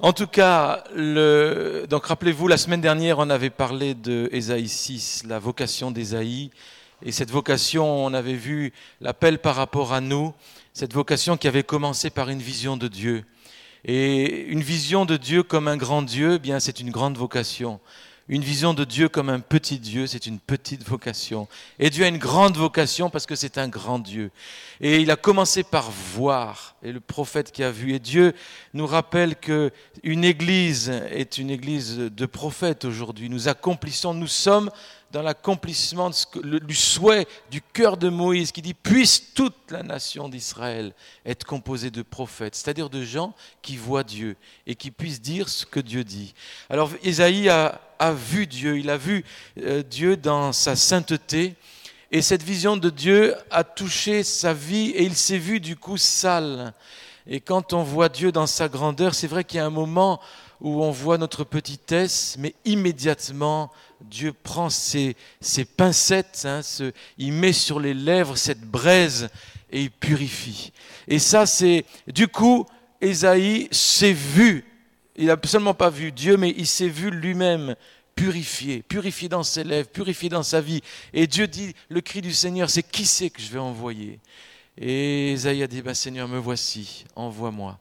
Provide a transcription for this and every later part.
En tout cas, le... donc rappelez-vous, la semaine dernière, on avait parlé de Ésaïe 6, la vocation d'Ésaïe. Et cette vocation, on avait vu l'appel par rapport à nous, cette vocation qui avait commencé par une vision de Dieu. Et une vision de Dieu comme un grand Dieu, eh bien c'est une grande vocation. Une vision de Dieu comme un petit Dieu, c'est une petite vocation. Et Dieu a une grande vocation parce que c'est un grand Dieu. Et il a commencé par voir, et le prophète qui a vu. Et Dieu nous rappelle que une église est une église de prophètes aujourd'hui. Nous accomplissons, nous sommes dans l'accomplissement du souhait du cœur de Moïse qui dit puisse toute la nation d'Israël être composée de prophètes, c'est-à-dire de gens qui voient Dieu et qui puissent dire ce que Dieu dit. Alors Isaïe a, vu Dieu, il a vu euh, Dieu dans sa sainteté et cette vision de Dieu a touché sa vie et il s'est vu du coup sale. Et quand on voit Dieu dans sa grandeur, c'est vrai qu'il y a un moment où on voit notre petitesse, mais immédiatement Dieu prend ses, pincettes, hein, il met sur les lèvres cette braise et il purifie. Et ça, c'est du coup, Ésaïe s'est vu. Il n'a seulement pas vu Dieu, mais il s'est vu lui-même purifié, purifié dans ses lèvres, purifié dans sa vie. Et Dieu dit, le cri du Seigneur, c'est qui c'est que je vais envoyer? Et Ésaïe a dit, bah, Seigneur, me voici, envoie-moi.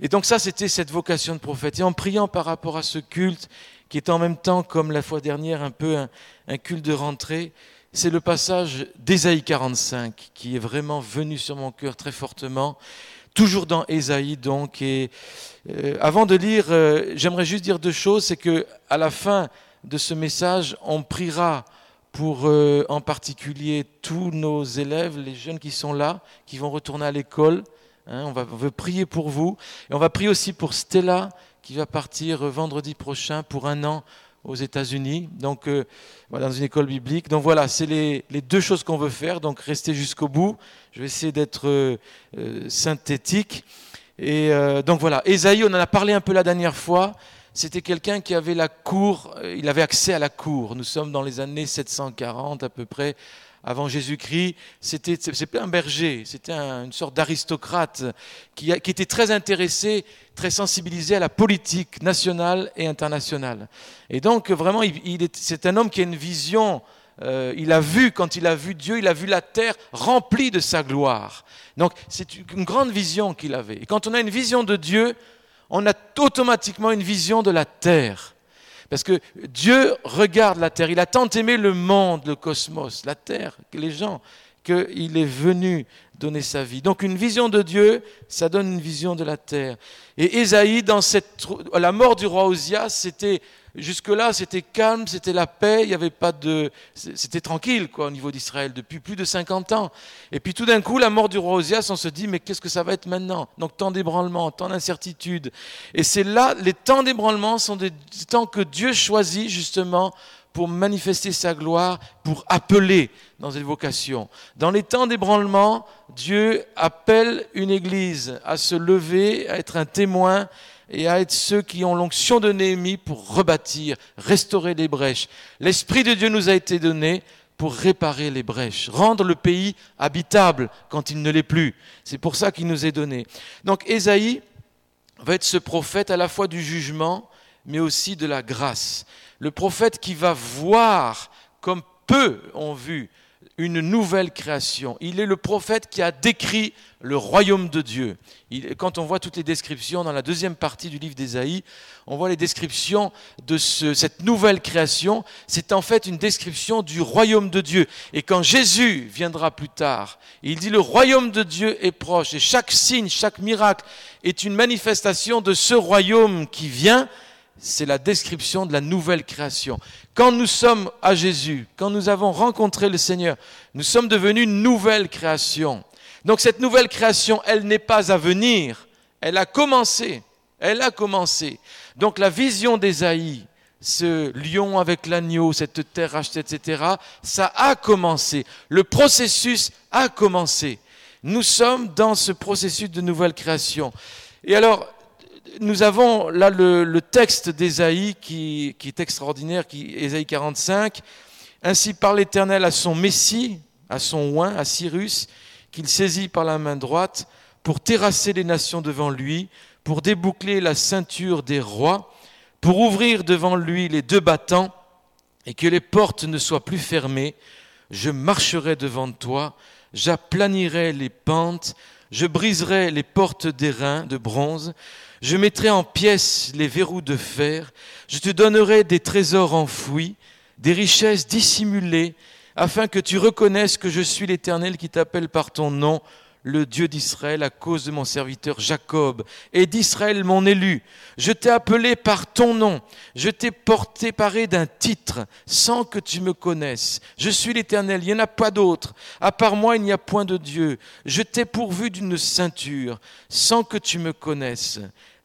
Et donc ça, c'était cette vocation de prophète. Et en priant par rapport à ce culte, qui est en même temps, comme la fois dernière, un peu un, culte de rentrée, c'est le passage d'Ésaïe 45 qui est vraiment venu sur mon cœur très fortement, toujours dans Ésaïe donc. Et euh, avant de lire, euh, j'aimerais juste dire deux choses, c'est que à la fin de ce message, on priera pour euh, en particulier tous nos élèves, les jeunes qui sont là, qui vont retourner à l'école. Hein, on, veut prier pour vous. Et on va prier aussi pour Stella, qui va partir vendredi prochain pour un an aux États-Unis, donc euh, dans une école biblique. Donc voilà, c'est les, deux choses qu'on veut faire. Donc rester jusqu'au bout. Je vais essayer d'être euh, synthétique. Et donc voilà, Esaïe, on en a parlé un peu la dernière fois. C'était quelqu'un qui avait la cour, il avait accès à la cour. Nous sommes dans les années 740 à peu près avant Jésus-Christ, c'était un berger, c'était une sorte d'aristocrate qui, était très intéressé, très sensibilisé à la politique nationale et internationale. Et donc vraiment, c'est un homme qui a une vision. Euh, il a vu, quand il a vu Dieu, il a vu la terre remplie de sa gloire. Donc c'est une grande vision qu'il avait. Et quand on a une vision de Dieu, on a automatiquement une vision de la terre. Parce que Dieu regarde la terre. Il a tant aimé le monde, le cosmos, la terre, les gens, qu'il est venu donner sa vie. Donc une vision de Dieu, ça donne une vision de la terre. Et Ésaïe, dans cette, la mort du roi Osias, c'était Jusque-là, c'était calme, c'était la paix, il n'y avait pas de. C'était tranquille, quoi, au niveau d'Israël, depuis plus de 50 ans. Et puis tout d'un coup, la mort du roi Osias, on se dit, mais qu'est-ce que ça va être maintenant? Donc, tant d'ébranlement, tant d'incertitude. Et c'est là, les temps d'ébranlement sont des temps que Dieu choisit, justement, pour manifester sa gloire, pour appeler dans une vocation. Dans les temps d'ébranlement, Dieu appelle une église à se lever, à être un témoin et à être ceux qui ont l'onction de Néhémie pour rebâtir, restaurer les brèches. L'Esprit de Dieu nous a été donné pour réparer les brèches, rendre le pays habitable quand il ne l'est plus. C'est pour ça qu'il nous est donné. Donc Ésaïe va être ce prophète à la fois du jugement, mais aussi de la grâce. Le prophète qui va voir, comme peu ont vu, une nouvelle création. Il est le prophète qui a décrit le royaume de Dieu. quand on voit toutes les descriptions dans la deuxième partie du livre d'Ésaïe, on voit les descriptions de cette nouvelle création. C'est en fait une description du royaume de Dieu. Et quand Jésus viendra plus tard, il dit le royaume de Dieu est proche. Et chaque signe, chaque miracle est une manifestation de ce royaume qui vient c'est la description de la nouvelle création. Quand nous sommes à Jésus, quand nous avons rencontré le Seigneur, nous sommes devenus une nouvelle création. Donc cette nouvelle création, elle n'est pas à venir, elle a commencé. Elle a commencé. Donc la vision d'Ésaïe, ce lion avec l'agneau, cette terre rachetée, etc., ça a commencé. Le processus a commencé. Nous sommes dans ce processus de nouvelle création. Et alors, nous avons là le, texte d'Ésaïe qui, est extraordinaire, qui, Ésaïe 45. Ainsi parle l'Éternel à son Messie, à son oin, à Cyrus, qu'il saisit par la main droite pour terrasser les nations devant lui, pour déboucler la ceinture des rois, pour ouvrir devant lui les deux battants, et que les portes ne soient plus fermées. Je marcherai devant toi, j'aplanirai les pentes, je briserai les portes d'airain de bronze, je mettrai en pièces les verrous de fer, je te donnerai des trésors enfouis, des richesses dissimulées, afin que tu reconnaisses que je suis l'Éternel qui t'appelle par ton nom, le Dieu d'Israël, à cause de mon serviteur Jacob, et d'Israël mon élu. Je t'ai appelé par ton nom, je t'ai porté paré d'un titre, sans que tu me connaisses. Je suis l'Éternel, il n'y en a pas d'autre. À part moi, il n'y a point de Dieu. Je t'ai pourvu d'une ceinture, sans que tu me connaisses.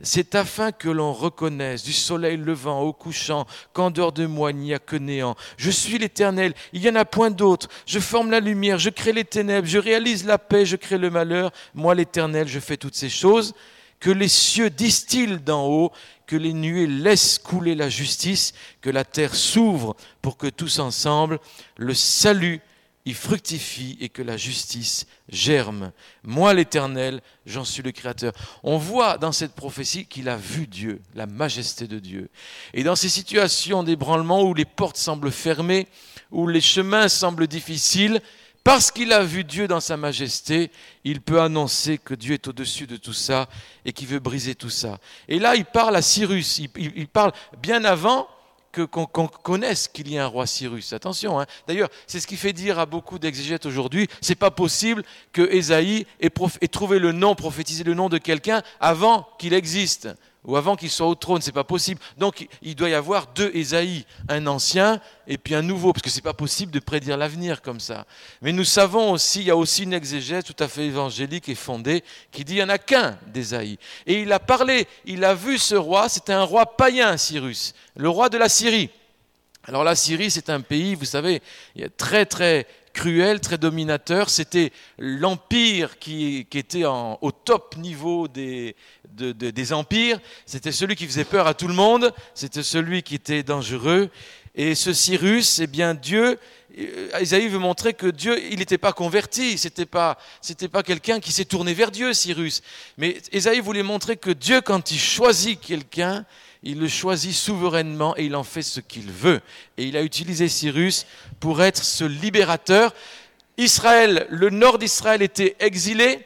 C'est afin que l'on reconnaisse du soleil levant au couchant qu'en dehors de moi il n'y a que néant. Je suis l'Éternel, il n'y en a point d'autre. Je forme la lumière, je crée les ténèbres, je réalise la paix, je crée le malheur. Moi l'Éternel, je fais toutes ces choses. Que les cieux distillent d'en haut, que les nuées laissent couler la justice, que la terre s'ouvre pour que tous ensemble le salut il fructifie et que la justice germe. Moi, l'Éternel, j'en suis le Créateur. On voit dans cette prophétie qu'il a vu Dieu, la majesté de Dieu. Et dans ces situations d'ébranlement où les portes semblent fermées, où les chemins semblent difficiles, parce qu'il a vu Dieu dans sa majesté, il peut annoncer que Dieu est au-dessus de tout ça et qu'il veut briser tout ça. Et là, il parle à Cyrus, il, il parle bien avant qu'on connaisse qu'il y a un roi Cyrus. Attention, hein. d'ailleurs, c'est ce qui fait dire à beaucoup d'exégètes aujourd'hui, c'est pas possible que Ésaïe ait, ait trouvé le nom, prophétisé le nom de quelqu'un avant qu'il existe ou avant qu'il soit au trône, c'est pas possible. Donc il doit y avoir deux Ésaïe, un ancien et puis un nouveau, parce que c'est pas possible de prédire l'avenir comme ça. Mais nous savons aussi, il y a aussi une exégèse tout à fait évangélique et fondée qui dit il n'y en a qu'un d'Ésaïe. Et il a parlé, il a vu ce roi, c'était un roi païen, Cyrus, le roi de la Syrie. Alors la Syrie, c'est un pays, vous savez, très très cruel, très dominateur. C'était l'empire qui, était au top niveau des, des empires. C'était celui qui faisait peur à tout le monde. C'était celui qui était dangereux. Et ce Cyrus, eh bien Dieu, Isaïe euh, veut montrer que Dieu, il n'était pas converti, c'était pas, c'était pas quelqu'un qui s'est tourné vers Dieu, Cyrus. Mais Isaïe voulait montrer que Dieu, quand il choisit quelqu'un, il le choisit souverainement et il en fait ce qu'il veut. Et il a utilisé Cyrus pour être ce libérateur. Israël, le nord d'Israël était exilé,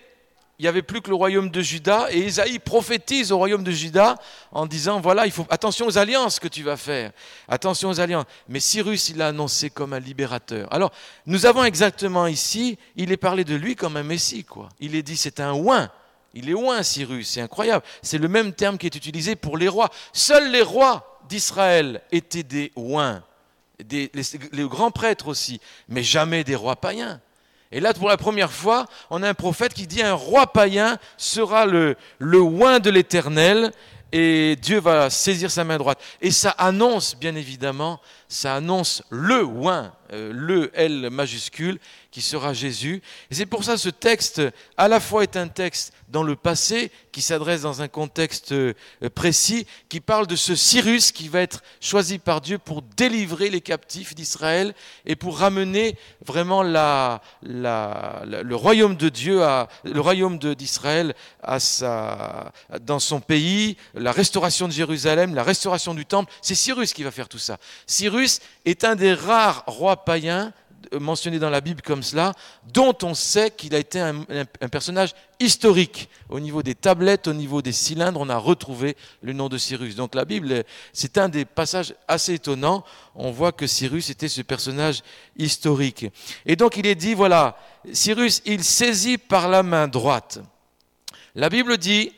il n'y avait plus que le royaume de Juda, et Isaïe prophétise au royaume de Juda en disant, voilà, il faut attention aux alliances que tu vas faire, attention aux alliances. Mais Cyrus, il l'a annoncé comme un libérateur. Alors, nous avons exactement ici, il est parlé de lui comme un messie, quoi. Il est dit, c'est un oin, il est loin, Cyrus, c'est incroyable. C'est le même terme qui est utilisé pour les rois. Seuls les rois d'Israël étaient des ouins, les, grands prêtres aussi, mais jamais des rois païens. Et là, pour la première fois, on a un prophète qui dit un roi païen sera le, le de l'Éternel et Dieu va saisir sa main droite. Et ça annonce, bien évidemment, ça annonce le oin, euh, le L majuscule, qui sera Jésus. Et c'est pour ça que ce texte, à la fois est un texte dans le passé, qui s'adresse dans un contexte euh, précis, qui parle de ce Cyrus qui va être choisi par Dieu pour délivrer les captifs d'Israël et pour ramener vraiment le royaume de Dieu, à, le royaume d'Israël dans son pays, la restauration de Jérusalem, la restauration du temple. C'est Cyrus qui va faire tout ça. Est un des rares rois païens mentionné dans la Bible comme cela, dont on sait qu'il a été un, personnage historique. Au niveau des tablettes, au niveau des cylindres, on a retrouvé le nom de Cyrus. Donc la Bible, c'est un des passages assez étonnants. On voit que Cyrus était ce personnage historique. Et donc il est dit, voilà, Cyrus, il saisit par la main droite. La Bible dit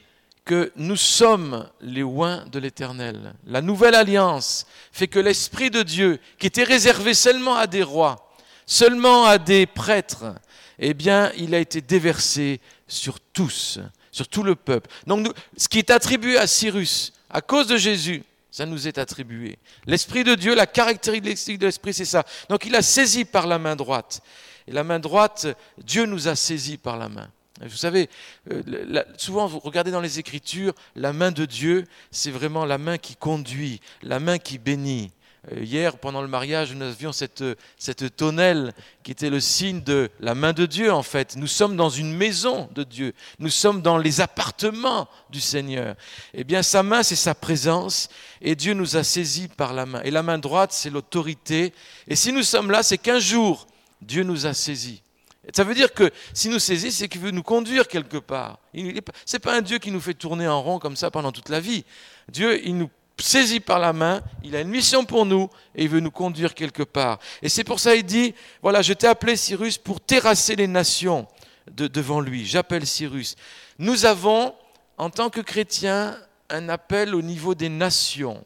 que nous sommes les oins de l'Éternel. La nouvelle alliance fait que l'Esprit de Dieu, qui était réservé seulement à des rois, seulement à des prêtres, eh bien, il a été déversé sur tous, sur tout le peuple. Donc, ce qui est attribué à Cyrus, à cause de Jésus, ça nous est attribué. L'Esprit de Dieu, la caractéristique de l'Esprit, c'est ça. Donc, il a saisi par la main droite. Et la main droite, Dieu nous a saisi par la main. Vous savez, euh, souvent vous regardez dans les Écritures, la main de Dieu, c'est vraiment la main qui conduit, la main qui bénit. Euh, hier, pendant le mariage, nous avions cette, cette tonnelle qui était le signe de la main de Dieu, en fait. Nous sommes dans une maison de Dieu. Nous sommes dans les appartements du Seigneur. Eh bien, sa main, c'est sa présence. Et Dieu nous a saisis par la main. Et la main droite, c'est l'autorité. Et si nous sommes là, c'est qu'un jour, Dieu nous a saisis. Ça veut dire que si nous saisit, c'est qu'il veut nous conduire quelque part. Ce n'est pas un Dieu qui nous fait tourner en rond comme ça pendant toute la vie. Dieu, il nous saisi par la main, il a une mission pour nous et il veut nous conduire quelque part. Et c'est pour ça qu'il dit, voilà, je t'ai appelé Cyrus pour terrasser les nations devant lui. J'appelle Cyrus. Nous avons, en tant que chrétiens, un appel au niveau des nations.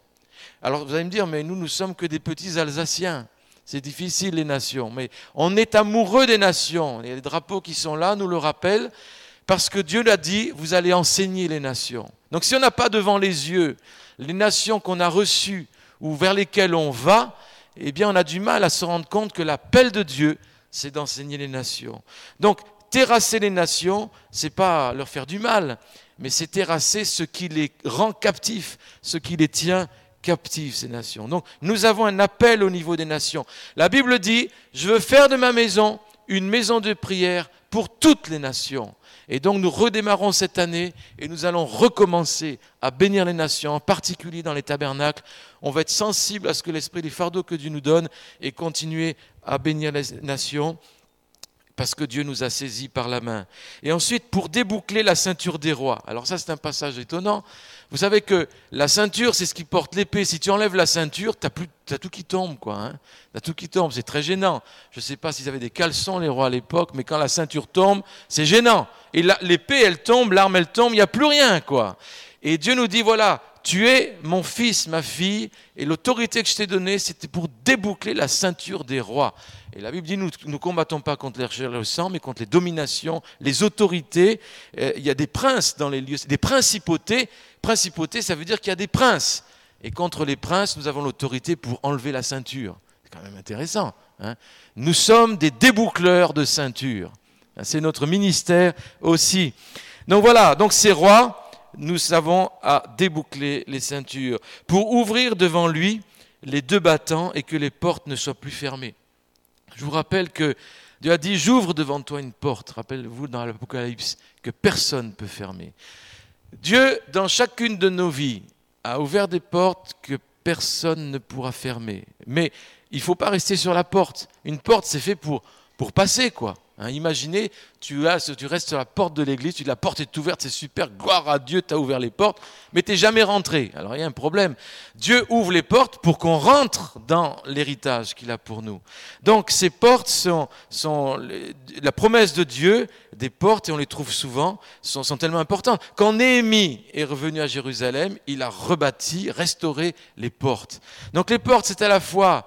Alors vous allez me dire, mais nous, nous sommes que des petits Alsaciens. C'est difficile les nations, mais on est amoureux des nations. A des drapeaux qui sont là, nous le rappellent, parce que Dieu l'a dit, vous allez enseigner les nations. Donc si on n'a pas devant les yeux les nations qu'on a reçues ou vers lesquelles on va, eh bien on a du mal à se rendre compte que l'appel de Dieu, c'est d'enseigner les nations. Donc terrasser les nations, c'est pas leur faire du mal, mais c'est terrasser ce qui les rend captifs, ce qui les tient captifs, ces nations. Donc nous avons un appel au niveau des nations. La Bible dit, je veux faire de ma maison une maison de prière pour toutes les nations. Et donc nous redémarrons cette année et nous allons recommencer à bénir les nations, en particulier dans les tabernacles. On va être sensible à ce que l'esprit des fardeaux que Dieu nous donne et continuer à bénir les nations parce que Dieu nous a saisis par la main. Et ensuite, pour déboucler la ceinture des rois. Alors ça, c'est un passage étonnant. Vous savez que la ceinture, c'est ce qui porte l'épée. Si tu enlèves la ceinture, tu as, tout qui tombe, quoi. Hein as tout qui tombe, c'est très gênant. Je ne sais pas s'ils avaient des caleçons, les rois, à l'époque, mais quand la ceinture tombe, c'est gênant. Et l'épée, elle tombe, l'arme, elle tombe, il n'y a plus rien, quoi. Et Dieu nous dit, voilà, tu es mon fils, ma fille, et l'autorité que je t'ai donnée, c'était pour déboucler la ceinture des rois. Et la Bible dit, nous ne combattons pas contre les le sang, mais contre les dominations, les autorités. Euh, il y a des princes dans les lieux, des principautés. Principauté, ça veut dire qu'il y a des princes. Et contre les princes, nous avons l'autorité pour enlever la ceinture. C'est quand même intéressant. Hein. nous sommes des déboucleurs de ceinture. C'est notre ministère aussi. Donc voilà, donc ces rois, nous avons à déboucler les ceintures pour ouvrir devant lui les deux battants et que les portes ne soient plus fermées. Je vous rappelle que Dieu a dit, j'ouvre devant toi une porte, rappelez-vous dans l'Apocalypse, que personne ne peut fermer. Dieu, dans chacune de nos vies, a ouvert des portes que personne ne pourra fermer. Mais il ne faut pas rester sur la porte. Une porte, c'est fait pour, pour passer, quoi. Hein, imaginez, tu, restes sur la porte de l'église, tu la porte est ouverte, c'est super, gloire à Dieu, tu as ouvert les portes, mais tu n'es jamais rentré. Alors il y a un problème. Dieu ouvre les portes pour qu'on rentre dans l'héritage qu'il a pour nous. Donc ces portes sont, la promesse de Dieu, des portes, et on les trouve souvent, sont, sont tellement importantes. Quand Néhémie est revenu à Jérusalem, il a rebâti, restauré les portes. Donc les portes, c'est à la fois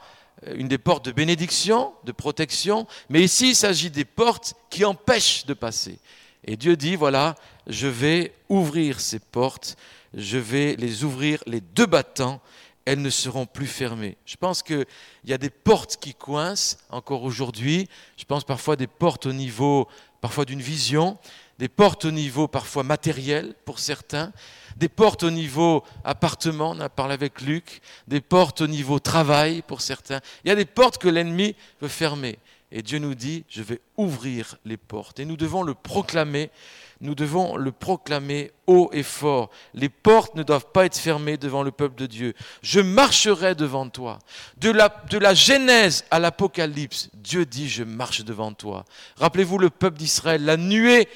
une des portes de bénédiction, de protection, mais ici il s'agit des portes qui empêchent de passer. Et Dieu dit, voilà, je vais ouvrir ces portes, je vais les ouvrir les deux battants, elles ne seront plus fermées. Je pense qu'il y a des portes qui coincent encore aujourd'hui, je pense parfois des portes au niveau parfois d'une vision, des portes au niveau parfois matériel pour certains, des portes au niveau appartement, on a parlé avec Luc, des portes au niveau travail pour certains. Il y a des portes que l'ennemi veut fermer. Et Dieu nous dit, je vais ouvrir les portes. Et nous devons le proclamer, nous devons le proclamer haut et fort. Les portes ne doivent pas être fermées devant le peuple de Dieu. Je marcherai devant toi. De la, de la Genèse à l'Apocalypse, Dieu dit, je marche devant toi. Rappelez-vous le peuple d'Israël, la nuée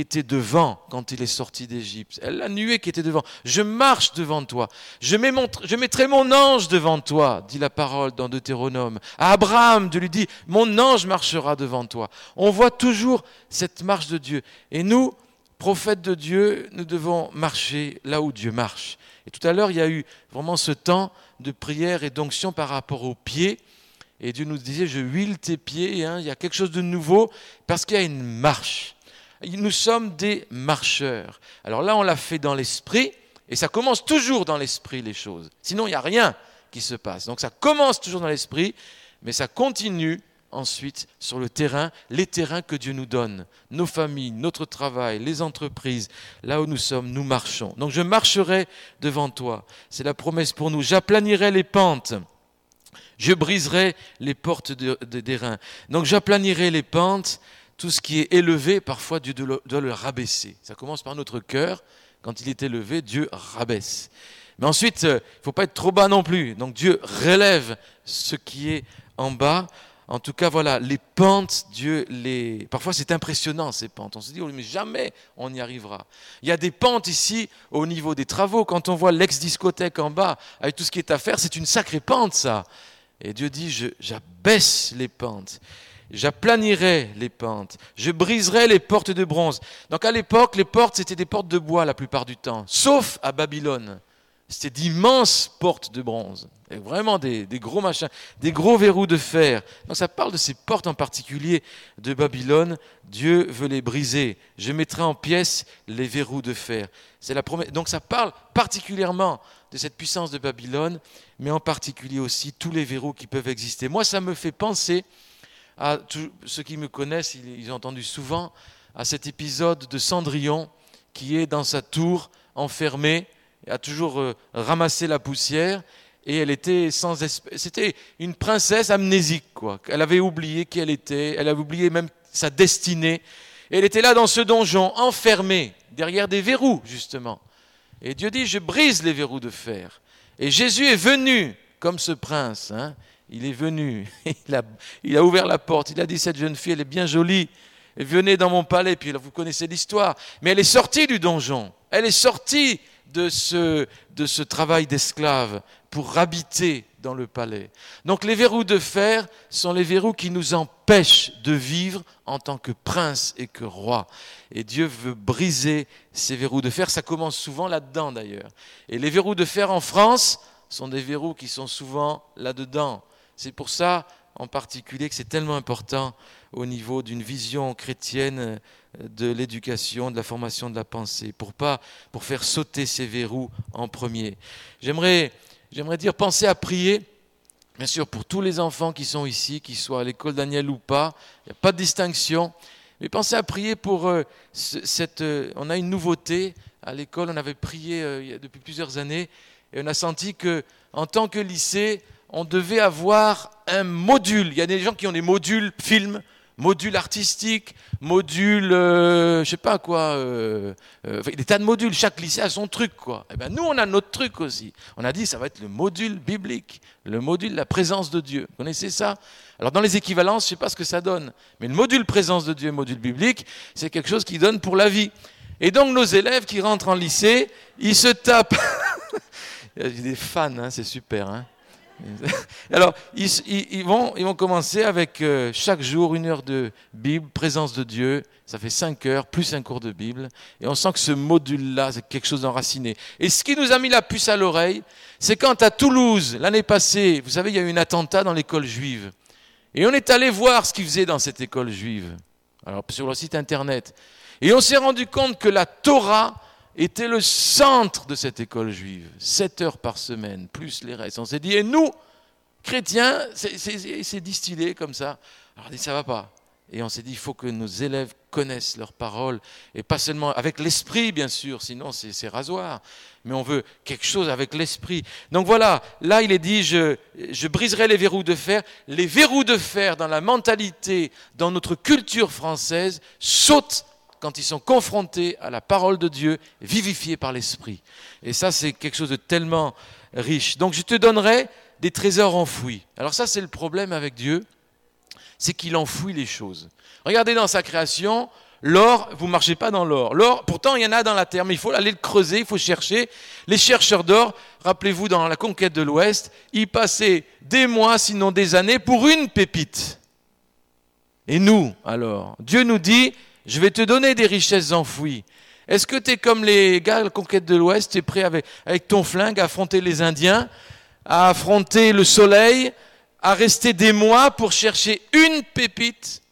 était devant quand il est sorti d'Égypte. La nuée qui était devant. Je marche devant toi. Je, mettrai mon ange devant toi, dit la parole dans Deutéronome. À Abraham, Dieu lui dit, mon ange marchera devant toi. On voit toujours cette marche de Dieu. Et nous, prophètes de Dieu, nous devons marcher là où Dieu marche. Et tout à l'heure, il y a eu vraiment ce temps de prière et d'onction par rapport aux pieds. Et Dieu nous disait, je huile tes pieds, hein. il y a quelque chose de nouveau, parce qu'il y a une marche. Nous sommes des marcheurs. Alors là, on l'a fait dans l'esprit, et ça commence toujours dans l'esprit, les choses. Sinon, il n'y a rien qui se passe. Donc ça commence toujours dans l'esprit, mais ça continue ensuite sur le terrain, les terrains que Dieu nous donne, nos familles, notre travail, les entreprises, là où nous sommes, nous marchons. Donc je marcherai devant toi. C'est la promesse pour nous. J'aplanirai les pentes Je briserai les portes des reins. Donc j'aplanirai les pentes. Tout ce qui est élevé, parfois Dieu doit le rabaisser. Ça commence par notre cœur. Quand il est élevé, Dieu rabaisse. Mais ensuite, il ne faut pas être trop bas non plus. Donc Dieu relève ce qui est en bas en tout cas, voilà, les pentes, Dieu les. Parfois, c'est impressionnant ces pentes. On se dit, oh, mais jamais on y arrivera. Il y a des pentes ici au niveau des travaux. Quand on voit l'ex-discothèque en bas, avec tout ce qui est à faire, c'est une sacrée pente, ça. Et Dieu dit, j'abaisse les pentes. J'aplanirai les pentes. Je briserai les portes de bronze. Donc à l'époque, les portes, c'était des portes de bois la plupart du temps, sauf à Babylone. C'était d'immenses portes de bronze, et vraiment des, gros machins, des gros verrous de fer. Donc ça parle de ces portes en particulier de Babylone. Dieu veut les briser. Je mettrai en pièces les verrous de fer. C'est la promesse. Donc ça parle particulièrement de cette puissance de Babylone, mais en particulier aussi tous les verrous qui peuvent exister. Moi, ça me fait penser à ceux qui me connaissent, ils ont entendu souvent à cet épisode de Cendrillon qui est dans sa tour enfermé a toujours euh, ramassé la poussière et elle était sans c'était une princesse amnésique quoi. Elle avait oublié qui elle était, elle avait oublié même sa destinée. Et elle était là dans ce donjon enfermée derrière des verrous justement. Et Dieu dit je brise les verrous de fer. Et Jésus est venu comme ce prince. Hein. Il est venu, il a, ouvert la porte, il a dit cette jeune fille elle est bien jolie. Venez dans mon palais, puis vous connaissez l'histoire. Mais elle est sortie du donjon. Elle est sortie de ce, de ce travail d'esclave pour habiter dans le palais. Donc les verrous de fer sont les verrous qui nous empêchent de vivre en tant que prince et que roi. Et Dieu veut briser ces verrous de fer. Ça commence souvent là-dedans d'ailleurs. Et les verrous de fer en France sont des verrous qui sont souvent là-dedans. C'est pour ça en particulier que c'est tellement important au niveau d'une vision chrétienne de l'éducation, de la formation de la pensée, pour pas, pour faire sauter ces verrous en premier. J'aimerais, j'aimerais dire, pensez à prier, bien sûr, pour tous les enfants qui sont ici, qu'ils soient à l'école Daniel ou pas, il n'y a pas de distinction, mais pensez à prier pour euh, cette, euh, on a une nouveauté. À l'école, on avait prié euh, depuis plusieurs années, et on a senti que, en tant que lycée, on devait avoir un module. Il y a des gens qui ont des modules films, module artistique, module, euh, je sais pas quoi, euh, euh, des tas de modules. Chaque lycée a son truc, quoi. Et eh ben nous, on a notre truc aussi. On a dit, ça va être le module biblique, le module la présence de Dieu. Vous connaissez ça? Alors dans les équivalences, je sais pas ce que ça donne, mais le module présence de Dieu, module biblique, c'est quelque chose qui donne pour la vie. Et donc nos élèves qui rentrent en lycée, ils se tapent. Il y a des fans, hein, c'est super. Hein Alors, ils, vont, ils vont commencer avec euh, chaque jour une heure de Bible, présence de Dieu. Ça fait cinq heures, plus un cours de Bible. Et on sent que ce module-là, c'est quelque chose d'enraciné. Et ce qui nous a mis la puce à l'oreille, c'est quand à Toulouse, l'année passée, vous savez, il y a eu un attentat dans l'école juive. Et on est allé voir ce qu'ils faisaient dans cette école juive. Alors, sur le site internet. Et on s'est rendu compte que la Torah était le centre de cette école juive. Sept heures par semaine, plus les restes. On s'est dit, et nous, chrétiens, c'est distillé comme ça. Alors on dit, ça va pas. Et on s'est dit, il faut que nos élèves connaissent leurs paroles, et pas seulement avec l'esprit, bien sûr, sinon c'est rasoir, mais on veut quelque chose avec l'esprit. Donc voilà, là il est dit, je, je briserai les verrous de fer. Les verrous de fer dans la mentalité, dans notre culture française, sautent quand ils sont confrontés à la parole de Dieu, vivifiés par l'Esprit. Et ça, c'est quelque chose de tellement riche. Donc je te donnerai des trésors enfouis. Alors ça, c'est le problème avec Dieu, c'est qu'il enfouit les choses. Regardez dans sa création, l'or, vous ne marchez pas dans l'or. L'or, pourtant, il y en a dans la terre, mais il faut aller le creuser, il faut chercher. Les chercheurs d'or, rappelez-vous, dans la conquête de l'Ouest, ils passaient des mois, sinon des années, pour une pépite. Et nous, alors, Dieu nous dit, je vais te donner des richesses enfouies. Est-ce que tu es comme les gars de la conquête de l'Ouest, tu es prêt avec, avec ton flingue à affronter les Indiens, à affronter le soleil, à rester des mois pour chercher une pépite?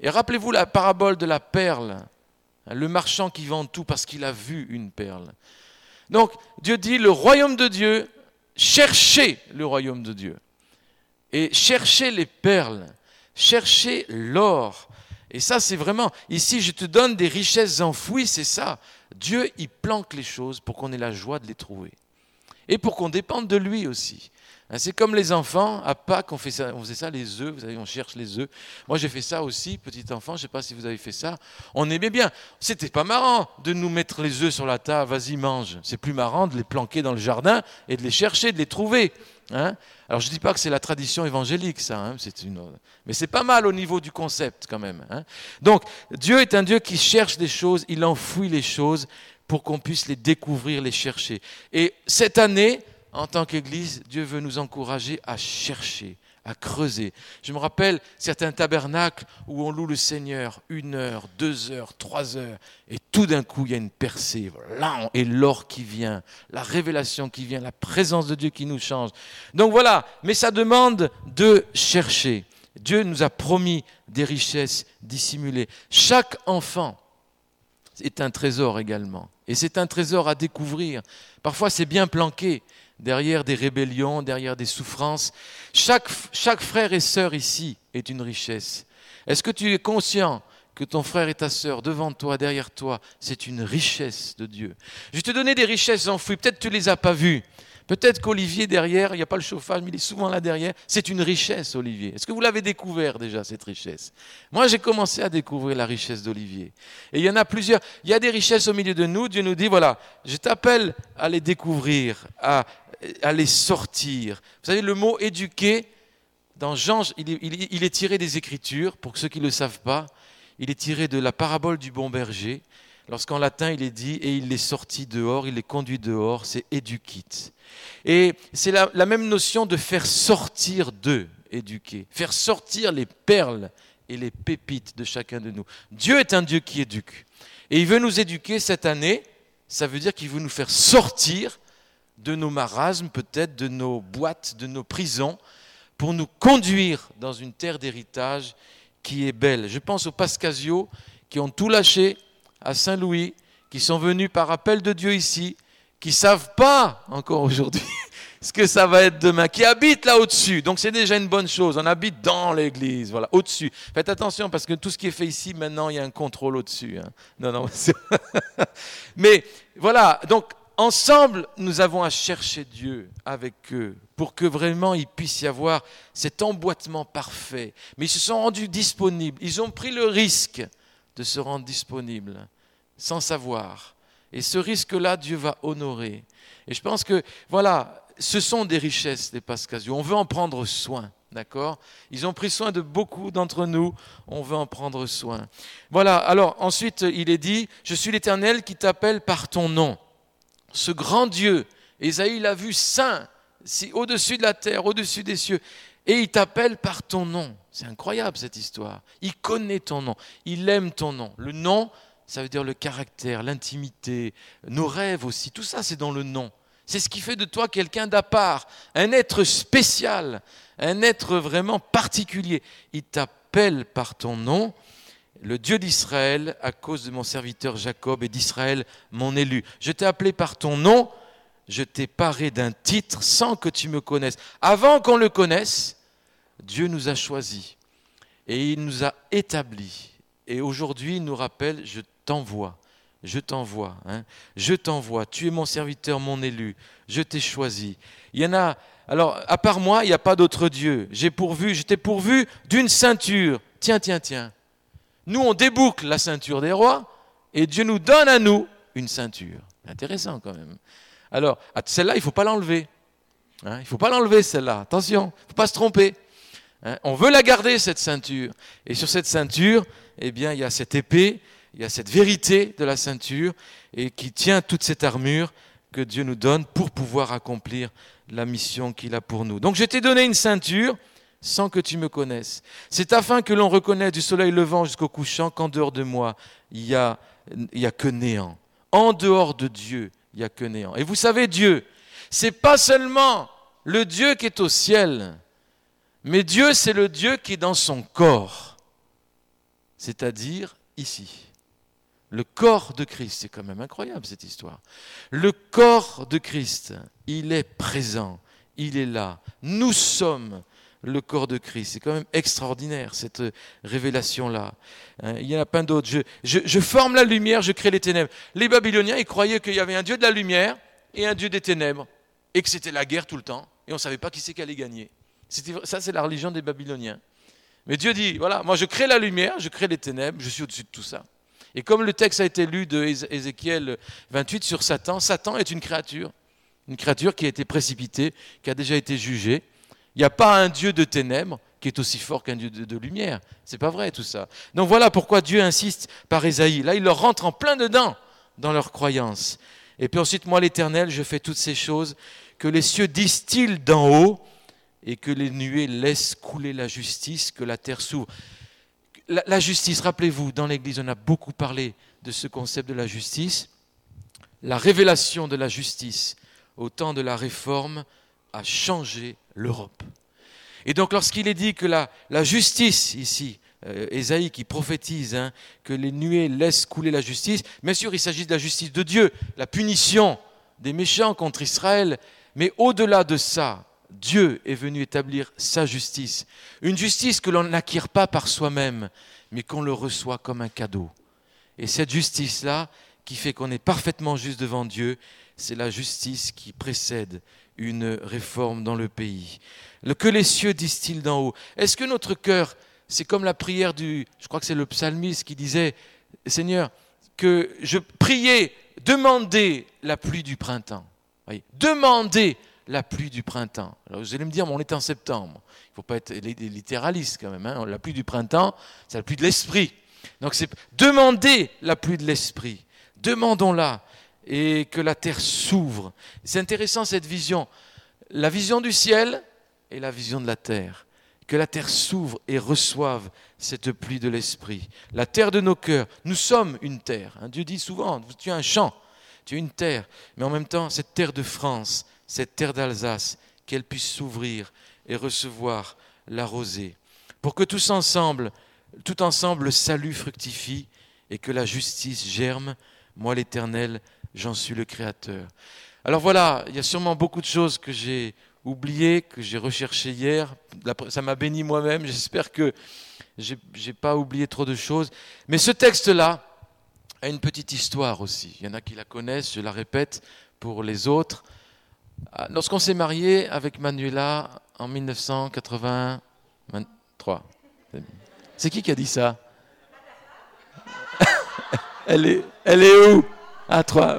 Et rappelez-vous la parabole de la perle, le marchand qui vend tout parce qu'il a vu une perle. Donc Dieu dit, le royaume de Dieu, cherchez le royaume de Dieu. Et cherchez les perles, cherchez l'or, et ça, c'est vraiment, ici, je te donne des richesses enfouies, c'est ça. Dieu, il planque les choses pour qu'on ait la joie de les trouver. et pour qu'on dépende de lui aussi. Hein, c'est comme les enfants, à Pâques, on, fait ça, on faisait ça, les œufs, vous savez, on cherche les œufs. Moi, j'ai fait ça aussi, petit enfant, je ne sais pas si vous avez fait ça. On aimait bien. C'était pas marrant de nous mettre les œufs sur la table, vas-y, mange. C'est plus marrant de les planquer dans le jardin et de les chercher, de les trouver. Hein? Alors, je ne dis pas que c'est la tradition évangélique, ça, hein, mais c'est pas mal au niveau du concept quand même. Donc, Dieu est un Dieu qui cherche des choses, il enfouit les choses pour qu'on puisse les découvrir, les chercher. Et cette année, en tant qu'Église, Dieu veut nous encourager à chercher, à creuser. Je me rappelle certains tabernacles où on loue le Seigneur une heure, deux heures, trois heures, et tout d'un coup il y a une percée, et l'or qui vient, la révélation qui vient, la présence de Dieu qui nous change. Donc voilà, mais ça demande de chercher. Dieu nous a promis des richesses dissimulées. Chaque enfant est un trésor également. Et c'est un trésor à découvrir. Parfois c'est bien planqué, derrière des rébellions, derrière des souffrances. Chaque, chaque frère et sœur ici est une richesse. Est-ce que tu es conscient que ton frère et ta sœur devant toi, derrière toi, c'est une richesse de Dieu? Je vais te donner des richesses enfouies, peut-être tu ne les as pas vues. Peut-être qu'Olivier derrière, il n'y a pas le chauffage, mais il est souvent là derrière. C'est une richesse, Olivier. Est-ce que vous l'avez découvert déjà, cette richesse? Moi, j'ai commencé à découvrir la richesse d'Olivier. Et il y en a plusieurs. Il y a des richesses au milieu de nous. Dieu nous dit, voilà, je t'appelle à les découvrir, à, à les sortir. Vous savez, le mot éduquer, dans Jean, il est, tiré des Écritures, pour ceux qui ne le savent pas, il est tiré de la parabole du bon berger. Lorsqu'en latin il est dit, et il les sortit dehors, il les conduit dehors, c'est éduquit. Et c'est la, la, même notion de faire sortir d'eux, éduquer, faire sortir les perles et les pépites de chacun de nous. Dieu est un Dieu qui éduque. Et il veut nous éduquer cette année, ça veut dire qu'il veut nous faire sortir de nos marasmes, peut-être de nos boîtes, de nos prisons, pour nous conduire dans une terre d'héritage qui est belle. Je pense aux Pascasio qui ont tout lâché à Saint-Louis, qui sont venus par appel de Dieu ici, qui savent pas encore aujourd'hui ce que ça va être demain, qui habitent là au-dessus. Donc c'est déjà une bonne chose. On habite dans l'église, voilà, au-dessus. Faites attention parce que tout ce qui est fait ici, maintenant, il y a un contrôle au-dessus. Hein. Non, non. Mais voilà, donc ensemble, nous avons à chercher Dieu avec eux pour que vraiment il puisse y avoir cet emboîtement parfait. Mais ils se sont rendus disponibles. Ils ont pris le risque de se rendre disponibles sans savoir. Et ce risque-là, Dieu va honorer. Et je pense que, voilà, ce sont des richesses, des Pascasio. On veut en prendre soin. D'accord? Ils ont pris soin de beaucoup d'entre nous, on veut en prendre soin. Voilà, alors ensuite il est dit, je suis l'Éternel qui t'appelle par ton nom ce grand Dieu, Esaïe l'a vu saint, au-dessus de la terre, au-dessus des cieux, et il t'appelle par ton nom. C'est incroyable cette histoire. Il connaît ton nom, il aime ton nom. Le nom, ça veut dire le caractère, l'intimité, nos rêves aussi, tout ça c'est dans le nom. C'est ce qui fait de toi quelqu'un d'à part, un être spécial, un être vraiment particulier. Il t'appelle par ton nom le Dieu d'Israël, à cause de mon serviteur Jacob et d'Israël, mon élu. Je t'ai appelé par ton nom, je t'ai paré d'un titre sans que tu me connaisses. Avant qu'on le connaisse, Dieu nous a choisis et il nous a établis. Et aujourd'hui, il nous rappelle, je t'envoie, je t'envoie, hein. je t'envoie, tu es mon serviteur, mon élu, je t'ai choisi. Il y en a, alors, à part moi, il n'y a pas d'autre Dieu. J'ai pourvu, je t'ai pourvu d'une ceinture. Tiens, tiens, tiens. Nous, on déboucle la ceinture des rois et Dieu nous donne à nous une ceinture. Intéressant quand même. Alors, celle-là, il ne faut pas l'enlever. Hein, il ne faut pas l'enlever, celle-là. Attention, il ne faut pas se tromper. Hein, on veut la garder, cette ceinture. Et sur cette ceinture, eh bien, il y a cette épée, il y a cette vérité de la ceinture, et qui tient toute cette armure que Dieu nous donne pour pouvoir accomplir la mission qu'il a pour nous. Donc, je t'ai donné une ceinture sans que tu me connaisses. C'est afin que l'on reconnaisse du soleil levant jusqu'au couchant qu'en dehors de moi, il n'y a, y a que néant. En dehors de Dieu, il n'y a que néant. Et vous savez, Dieu, c'est pas seulement le Dieu qui est au ciel, mais Dieu, c'est le Dieu qui est dans son corps, c'est-à-dire ici. Le corps de Christ, c'est quand même incroyable cette histoire. Le corps de Christ, il est présent, il est là. Nous sommes le corps de Christ. C'est quand même extraordinaire, cette révélation-là. Hein, il y en a plein d'autres. Je, forme la lumière, je crée les ténèbres. Les Babyloniens, ils croyaient qu'il y avait un Dieu de la lumière et un Dieu des ténèbres. et que c'était la guerre tout le temps, et on ne savait pas qui c'est qui allait gagner. Ça, c'est la religion des Babyloniens. Mais Dieu dit, voilà, moi je crée la lumière, je crée les ténèbres, je suis au-dessus de tout ça. Et comme le texte a été lu de Ézéchiel 28 sur Satan, Satan est une créature, une créature qui a été précipitée, qui a déjà été jugée. Il n'y a pas un Dieu de ténèbres qui est aussi fort qu'un Dieu de, lumière. C'est pas vrai tout ça. Donc voilà pourquoi Dieu insiste par Ésaïe. Là, il leur rentre en plein dedans dans leur croyance. Et puis ensuite, moi l'Éternel, je fais toutes ces choses que les cieux distillent d'en haut et que les nuées laissent couler la justice, que la terre s'ouvre. La, justice, rappelez-vous, dans l'Église, on a beaucoup parlé de ce concept de la justice. La révélation de la justice au temps de la réforme a changé l'Europe. Et donc lorsqu'il est dit que la, justice ici, euh, Ésaïe qui prophétise hein, que les nuées laissent couler la justice, bien sûr il s'agit de la justice de Dieu, la punition des méchants contre Israël, mais au-delà de ça, Dieu est venu établir sa justice. Une justice que l'on n'acquiert pas par soi-même, mais qu'on le reçoit comme un cadeau. Et cette justice-là, qui fait qu'on est parfaitement juste devant Dieu, c'est la justice qui précède une réforme dans le pays. Que les cieux disent-ils d'en haut? Est-ce que notre cœur, c'est comme la prière du, je crois que c'est le psalmiste qui disait, Seigneur, que je priais, demandez la pluie du printemps. Demandez la pluie du printemps. Alors vous allez me dire, mais on est en septembre. Il ne faut pas être littéraliste quand même. Hein. La pluie du printemps, c'est la pluie de l'esprit. Donc c'est demander la pluie de l'esprit. Demandons-la et que la terre s'ouvre. C'est intéressant cette vision. La vision du ciel et la vision de la terre. Que la terre s'ouvre et reçoive cette pluie de l'esprit. La terre de nos cœurs. Nous sommes une terre. Hein. Dieu dit souvent, tu as un champ, tu as une terre. Mais en même temps, cette terre de France, cette terre d'Alsace, qu'elle puisse s'ouvrir et recevoir la rosée. Pour que tous ensemble, tout ensemble, le salut fructifie et que la justice germe. Moi, l'Éternel, j'en suis le Créateur. Alors voilà, il y a sûrement beaucoup de choses que j'ai oubliées, que j'ai recherchées hier. Ça m'a béni moi-même. J'espère que je n'ai pas oublié trop de choses. Mais ce texte-là a une petite histoire aussi. Il y en a qui la connaissent, je la répète pour les autres. Ah, lorsqu'on s'est marié avec Manuela en 1983, c'est qui qui a dit ça? Elle, est, elle est où? Ah, 3.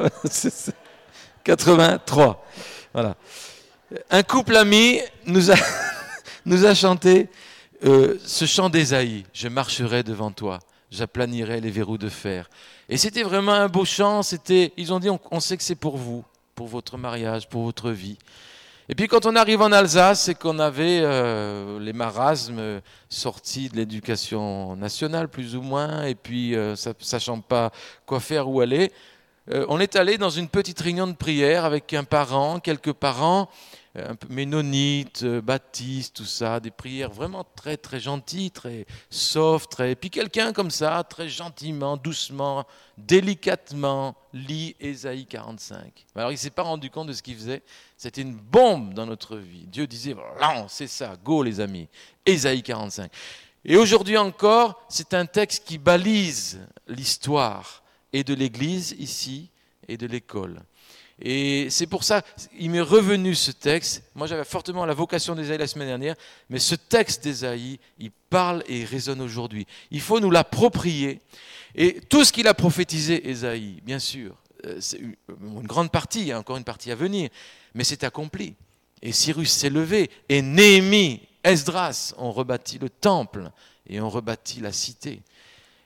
83. Voilà. Un couple ami nous a, nous a chanté euh, ce chant d'Ésaïe Je marcherai devant toi, j'aplanirai les verrous de fer. Et c'était vraiment un beau chant. C'était, ils ont dit on sait que c'est pour vous pour votre mariage, pour votre vie. Et puis quand on arrive en Alsace, c'est qu'on avait euh, les marasmes sortis de l'éducation nationale, plus ou moins, et puis euh, sachant pas quoi faire, où aller, euh, on est allé dans une petite réunion de prière avec un parent, quelques parents, un peu ménonites, baptistes, tout ça, des prières vraiment très très gentilles, très soft, très... Puis quelqu'un comme ça, très gentiment, doucement, délicatement, lit Ésaïe 45. Alors il ne s'est pas rendu compte de ce qu'il faisait. C'était une bombe dans notre vie. Dieu disait, non, c'est ça, go les amis. Ésaïe 45. Et aujourd'hui encore, c'est un texte qui balise l'histoire et de l'Église ici et de l'école. Et c'est pour ça, il m'est revenu ce texte. Moi, j'avais fortement la vocation d'Ésaïe la semaine dernière, mais ce texte d'Ésaïe, il parle et il résonne aujourd'hui. Il faut nous l'approprier. Et tout ce qu'il a prophétisé, Ésaïe, bien sûr, euh, c'est une grande partie, il y a encore une partie à venir, mais c'est accompli. Et Cyrus s'est levé, et Néhémie, Esdras ont rebâti le temple et ont rebâti la cité.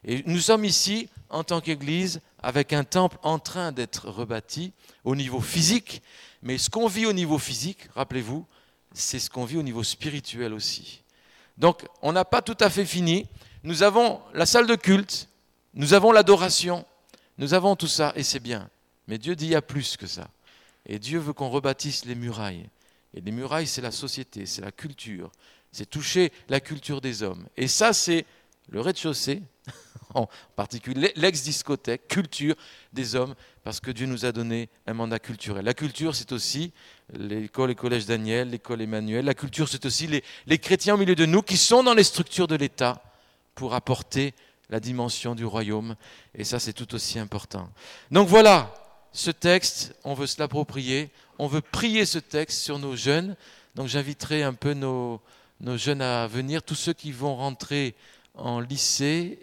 Et nous sommes ici, en tant qu'Église, avec un temple en train d'être rebâti au niveau physique, mais ce qu'on vit au niveau physique, rappelez-vous, c'est ce qu'on vit au niveau spirituel aussi. Donc on n'a pas tout à fait fini. Nous avons la salle de culte, nous avons l'adoration, nous avons tout ça, et c'est bien. Mais Dieu dit il y a plus que ça. Et Dieu veut qu'on rebâtisse les murailles. Et les murailles, c'est la société, c'est la culture, c'est toucher la culture des hommes. Et ça, c'est le rez-de-chaussée, en particulier l'ex-discothèque, culture des hommes, parce que Dieu nous a donné un mandat culturel. La culture, c'est aussi l'école et collège Daniel, l'école Emmanuel. La culture, c'est aussi les, chrétiens au milieu de nous qui sont dans les structures de l'État pour apporter la dimension du royaume. Et ça, c'est tout aussi important. Donc voilà, ce texte, on veut se l'approprier, on veut prier ce texte sur nos jeunes. Donc j'inviterai un peu nos jeunes à venir, tous ceux qui vont rentrer en lycée